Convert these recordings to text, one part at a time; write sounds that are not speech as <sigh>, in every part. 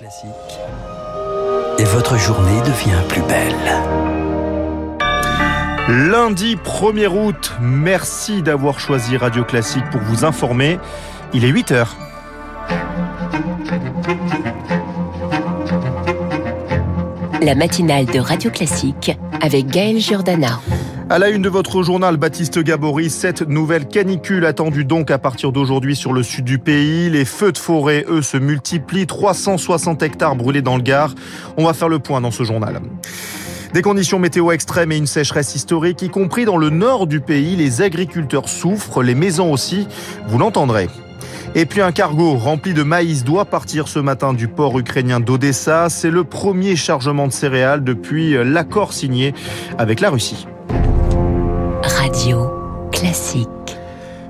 Classique. Et votre journée devient plus belle. Lundi 1er août, merci d'avoir choisi Radio Classique pour vous informer. Il est 8 heures. La matinale de Radio Classique avec Gaël Giordana. À la une de votre journal, Baptiste Gabory, cette nouvelle canicule attendue donc à partir d'aujourd'hui sur le sud du pays. Les feux de forêt, eux, se multiplient. 360 hectares brûlés dans le Gard. On va faire le point dans ce journal. Des conditions météo extrêmes et une sécheresse historique, y compris dans le nord du pays. Les agriculteurs souffrent, les maisons aussi. Vous l'entendrez. Et puis un cargo rempli de maïs doit partir ce matin du port ukrainien d'Odessa. C'est le premier chargement de céréales depuis l'accord signé avec la Russie. Radio Classique.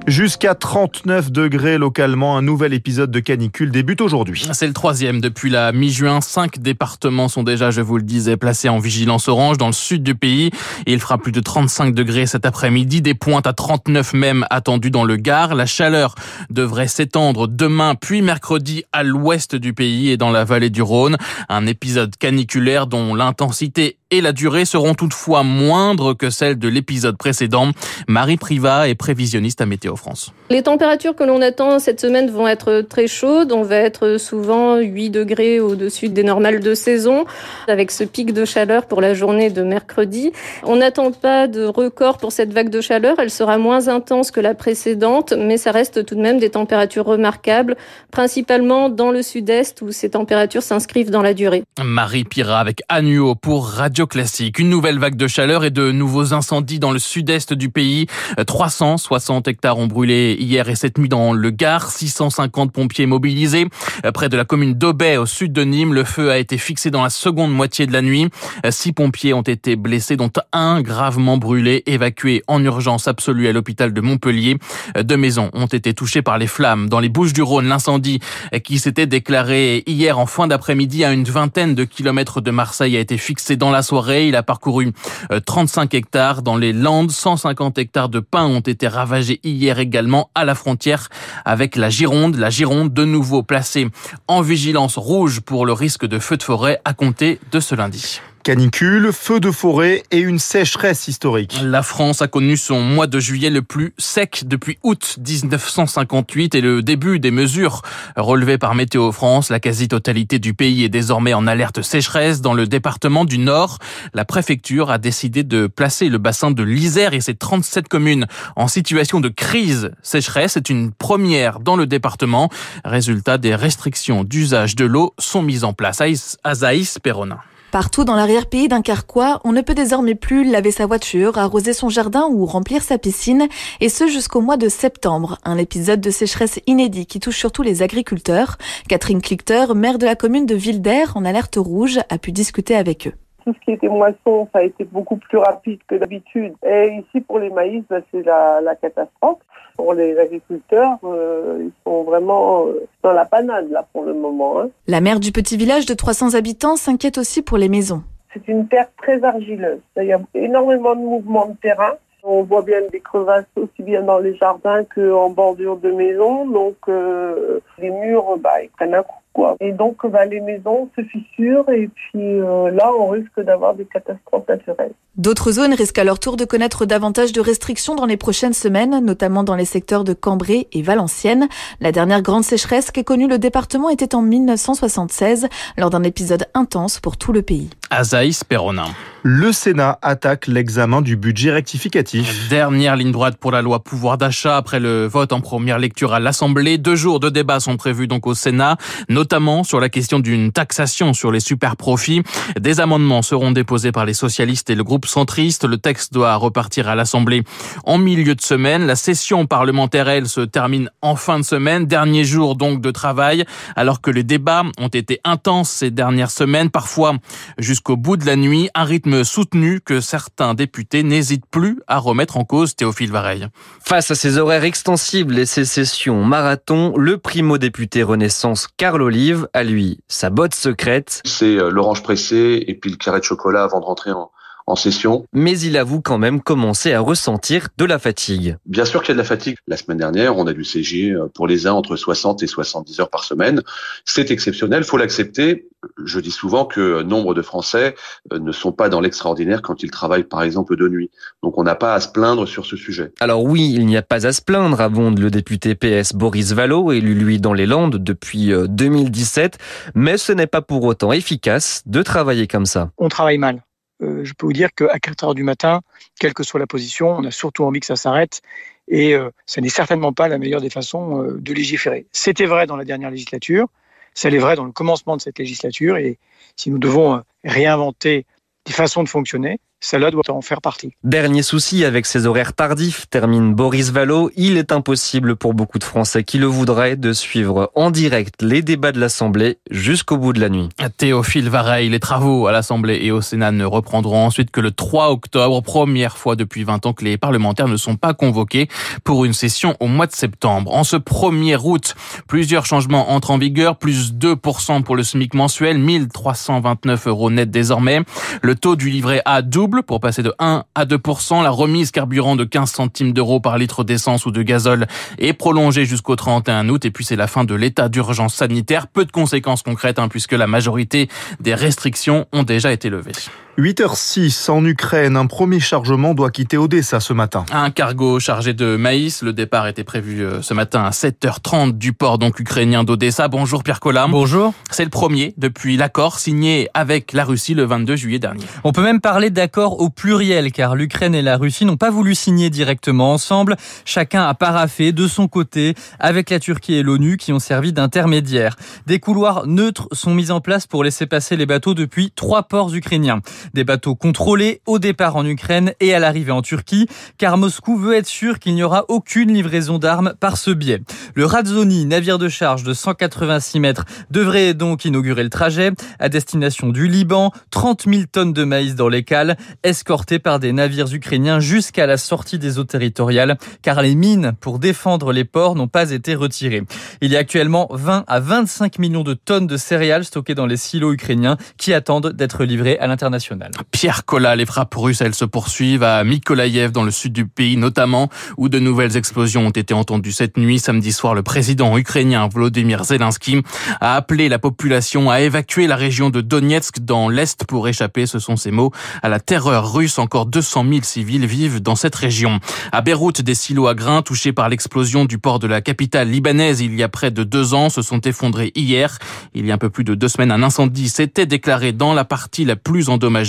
Jusqu'à 39 degrés localement, un nouvel épisode de canicule débute aujourd'hui. C'est le troisième depuis la mi-juin. Cinq départements sont déjà, je vous le disais, placés en vigilance orange dans le sud du pays. Et il fera plus de 35 degrés cet après-midi. Des pointes à 39 même attendues dans le Gard. La chaleur devrait s'étendre demain puis mercredi à l'ouest du pays et dans la vallée du Rhône. Un épisode caniculaire dont l'intensité et la durée seront toutefois moindres que celles de l'épisode précédent. Marie Privat est prévisionniste à Météo France. Les températures que l'on attend cette semaine vont être très chaudes. On va être souvent 8 degrés au-dessus des normales de saison, avec ce pic de chaleur pour la journée de mercredi. On n'attend pas de record pour cette vague de chaleur. Elle sera moins intense que la précédente, mais ça reste tout de même des températures remarquables, principalement dans le sud-est où ces températures s'inscrivent dans la durée. Marie Pira avec Annuo pour Radio Une nouvelle vague de chaleur et de nouveaux incendies dans le sud-est du pays. 360 hectares ont brûlé hier et cette nuit dans le Gard. 650 pompiers mobilisés. Près de la commune d'Aubet, au sud de Nîmes, le feu a été fixé dans la seconde moitié de la nuit. Six pompiers ont été blessés, dont un gravement brûlé, évacué en urgence absolue à l'hôpital de Montpellier. Deux maisons ont été touchées par les flammes. Dans les Bouches du Rhône, l'incendie qui s'était déclaré hier en fin d'après-midi à une vingtaine de kilomètres de Marseille a été fixé dans la Il a parcouru 35 hectares dans les Landes. 150 hectares de pins ont été ravagés hier également à la frontière avec la Gironde. La Gironde, de nouveau placée en vigilance rouge pour le risque de feu de forêt à compter de ce lundi. Canicule, feux de forêt et une sécheresse historique. La France a connu son mois de juillet le plus sec depuis août 1958 et le début des mesures relevées par Météo France. La quasi-totalité du pays est désormais en alerte sécheresse. Dans le département du Nord, la préfecture a décidé de placer le bassin de l'Isère et ses 37 communes en situation de crise sécheresse. C'est une première dans le département. Résultat, des restrictions d'usage de l'eau sont mises en place. Azaïs Perronin. Partout dans l'arrière-pays d'un Carquois, on ne peut désormais plus laver sa voiture, arroser son jardin ou remplir sa piscine, et ce jusqu'au mois de septembre. Un épisode de sécheresse inédit qui touche surtout les agriculteurs. Catherine Clichter, maire de la commune de Villedère, en alerte rouge, a pu discuter avec eux tout ce qui était moisson, ça a été beaucoup plus rapide que d'habitude. Et ici, pour les maïs, bah, c'est la, la, catastrophe. Pour les agriculteurs, euh, ils sont vraiment dans la panade, là, pour le moment. Hein. La maire du petit village de 300 habitants s'inquiète aussi pour les maisons. C'est une terre très argileuse. Il y a énormément de mouvements de terrain. On voit bien des crevasses aussi bien dans les jardins qu'en bordure de maisons. Donc, euh, les murs, bah, ils prennent un coup. Et donc, bah, les maisons se fissurent et puis euh, là, on risque d'avoir des catastrophes naturelles. D'autres zones risquent à leur tour de connaître davantage de restrictions dans les prochaines semaines, notamment dans les secteurs de Cambrai et Valenciennes. La dernière grande sécheresse qu'ait connue le département était en 1976, lors d'un épisode intense pour tout le pays. Azaïs Perronin. Le Sénat attaque l'examen du budget rectificatif. Dernière ligne droite pour la loi pouvoir d'achat après le vote en première lecture à l'Assemblée. Deux jours de débat sont prévus donc au Sénat, notamment sur la question d'une taxation sur les super profits. Des amendements seront déposés par les socialistes et le groupe centriste. Le texte doit repartir à l'Assemblée en milieu de semaine. La session parlementaire, elle, se termine en fin de semaine. Dernier jour donc de travail, alors que les débats ont été intenses ces dernières semaines, parfois jusqu'au bout de la nuit. Un rythme soutenu que certains députés n'hésitent plus à remettre en cause Théophile Vareille. Face à ces horaires extensibles et ces sessions marathon, le primo-député Renaissance Carl Olive a lui sa botte secrète. C'est l'orange pressée et puis le carré de chocolat avant de rentrer en, en session. Mais il avoue quand même commencer à ressentir de la fatigue. Bien sûr qu'il y a de la fatigue. La semaine dernière, on a dû CG pour les uns entre 60 et 70 heures par semaine. C'est exceptionnel, faut l'accepter. Je dis souvent que nombre de Français ne sont pas dans l'extraordinaire quand ils travaillent par exemple de nuit. Donc on n'a pas à se plaindre sur ce sujet. Alors oui, il n'y a pas à se plaindre, abonde le député PS Boris Vallot, élu lui dans les Landes depuis 2017, mais ce n'est pas pour autant efficace de travailler comme ça. On travaille mal. Euh, je peux vous dire qu'à 4 heures du matin, quelle que soit la position, on a surtout envie que ça s'arrête. Et euh, ce n'est certainement pas la meilleure des façons euh, de légiférer. C'était vrai dans la dernière législature, ça l'est vrai dans le commencement de cette législature. Et si nous devons réinventer des façons de fonctionner, celle-là doit en faire partie. Dernier souci avec ces horaires tardifs, termine Boris Vallot, il est impossible pour beaucoup de Français qui le voudraient de suivre en direct les débats de l'Assemblée jusqu'au bout de la nuit. Théophile Vareille, les travaux à l'Assemblée et au Sénat ne reprendront ensuite que le 3 octobre, première fois depuis 20 ans que les parlementaires ne sont pas convoqués pour une session au mois de septembre. En ce 1er août, plusieurs changements entrent en vigueur, plus 2% pour le SMIC mensuel, 1329 euros net désormais. Le taux du livret A double pour passer de 1 à 2 La remise carburant de 15 centimes d'euros par litre d'essence ou de gazole est prolongée jusqu'au 31 août. Et puis c'est la fin de l'état d'urgence sanitaire. Peu de conséquences concrètes hein, puisque la majorité des restrictions ont déjà été levées. 8h06 en Ukraine, un premier chargement doit quitter Odessa ce matin. Un cargo chargé de maïs, le départ était prévu euh, ce matin à 7h30 du port donc ukrainien d'Odessa. Bonjour Pierre Collam. Bonjour. C'est le premier depuis l'accord signé avec la Russie le 22 juillet dernier. On peut même parler d'accord au pluriel car l'Ukraine et la Russie n'ont pas voulu signer directement ensemble. Chacun a paraffé de son côté avec la Turquie et l'ONU qui ont servi d'intermédiaires. Des couloirs neutres sont mis en place pour laisser passer les bateaux depuis trois ports ukrainiens. Des bateaux contrôlés au départ en Ukraine et à l'arrivée en Turquie, car Moscou veut être sûr qu'il n'y aura aucune livraison d'armes par ce biais. Le Radzoni, navire de charge de 186 mètres, devrait donc inaugurer le trajet à destination du Liban. 30 000 tonnes de maïs dans les cales, escortées par des navires ukrainiens jusqu'à la sortie des eaux territoriales, car les mines pour défendre les ports n'ont pas été retirées. Il y a actuellement 20 à 25 millions de tonnes de céréales stockées dans les silos ukrainiens qui attendent d'être livrées à l'international. Pierre Collat, les frappes russes, elles se poursuivent à Mykolaïev, dans le sud du pays notamment, où de nouvelles explosions ont été entendues cette nuit. Samedi soir, le président ukrainien Volodymyr Zelensky a appelé la population à évacuer la région de Donetsk dans l'Est pour échapper, ce sont ses mots, à la terreur russe. Encore 200 000 civils vivent dans cette région. À Beyrouth, des silos à grains touchés par l'explosion du port de la capitale libanaise il y a près de deux ans se sont effondrés hier. Il y a un peu plus de deux semaines, un incendie s'était déclaré dans la partie la plus endommagée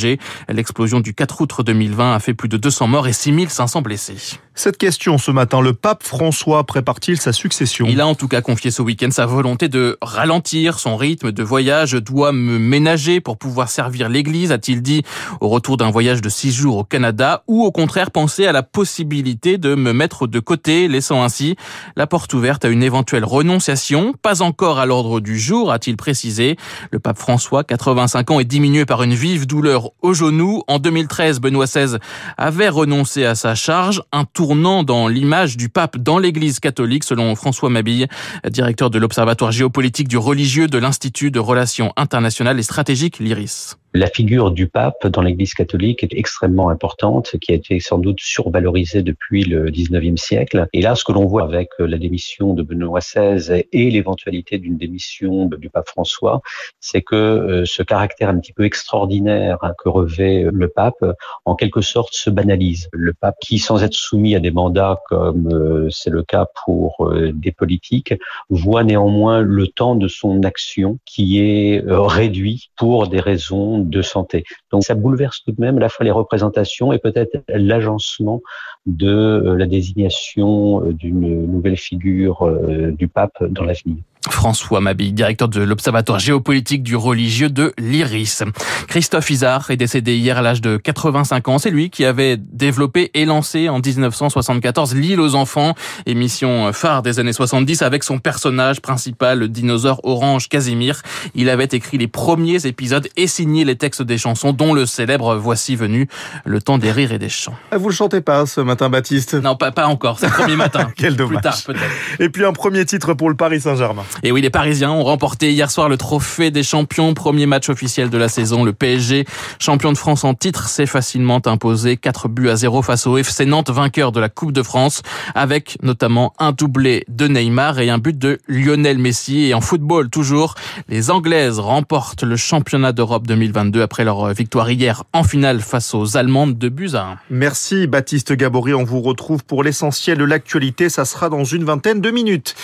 L'explosion du 4 août 2020 a fait plus de 200 morts et 6500 blessés. Cette question ce matin, le pape François prépare-t-il sa succession? Il a en tout cas confié ce week-end sa volonté de ralentir son rythme de voyage. doit me ménager pour pouvoir servir l'Église, a-t-il dit au retour d'un voyage de six jours au Canada, ou au contraire penser à la possibilité de me mettre de côté, laissant ainsi la porte ouverte à une éventuelle renonciation? Pas encore à l'ordre du jour, a-t-il précisé. Le pape François, 85 ans, est diminué par une vive douleur au genou. En 2013, Benoît XVI avait renoncé à sa charge. Un tournant dans l'image du pape dans l'église catholique, selon François Mabille, directeur de l'Observatoire géopolitique du religieux de l'Institut de relations internationales et stratégiques, l'IRIS. La figure du pape dans l'Église catholique est extrêmement importante, qui a été sans doute survalorisée depuis le 19e siècle. Et là, ce que l'on voit avec la démission de Benoît XVI et l'éventualité d'une démission du pape François, c'est que euh, ce caractère un petit peu extraordinaire hein, que revêt le pape, en quelque sorte, se banalise. Le pape qui, sans être soumis à des mandats comme euh, c'est le cas pour euh, des politiques, voit néanmoins le temps de son action qui est réduit pour des raisons de santé. Donc ça bouleverse tout de même à la fois les représentations et peut-être l'agencement de euh, la désignation euh, d'une nouvelle figure euh, du pape dans l'avenir. François Mabille, directeur de l'Observatoire géopolitique du religieux de l'IRIS. Christophe Isard est décédé hier à l'âge de 85 ans. C'est lui qui avait développé et lancé en 1974 L'île aux enfants, émission phare des années 70 avec son personnage principal, le dinosaure orange Casimir. Il avait écrit les premiers épisodes et signé les textes des chansons, dont le célèbre Voici venu, le temps des rires et des chants. Ah, vous le chantez pas ce matin, Baptiste? Non, pas, pas encore. C'est le premier matin. <laughs> Quel dommage. Plus tard, peut-être. Et puis un premier titre pour le Paris Saint-Germain. Et oui, les Parisiens ont remporté hier soir le trophée des champions, premier match officiel de la saison. Le PSG, champion de France en titre, s'est facilement imposé 4 buts à 0 face au FC Nantes, vainqueur de la Coupe de France, avec notamment un doublé de Neymar et un but de Lionel Messi. Et en football, toujours, les Anglaises remportent le championnat d'Europe 2022 après leur victoire hier en finale face aux Allemandes de buts à 1. Merci Baptiste Gabory, on vous retrouve pour l'essentiel de l'actualité, ça sera dans une vingtaine de minutes.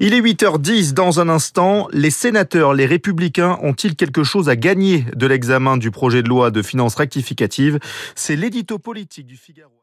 Il est 8h10 dans un instant, les sénateurs, les républicains ont-ils quelque chose à gagner de l'examen du projet de loi de finances rectificative? C'est l'édito politique du Figaro.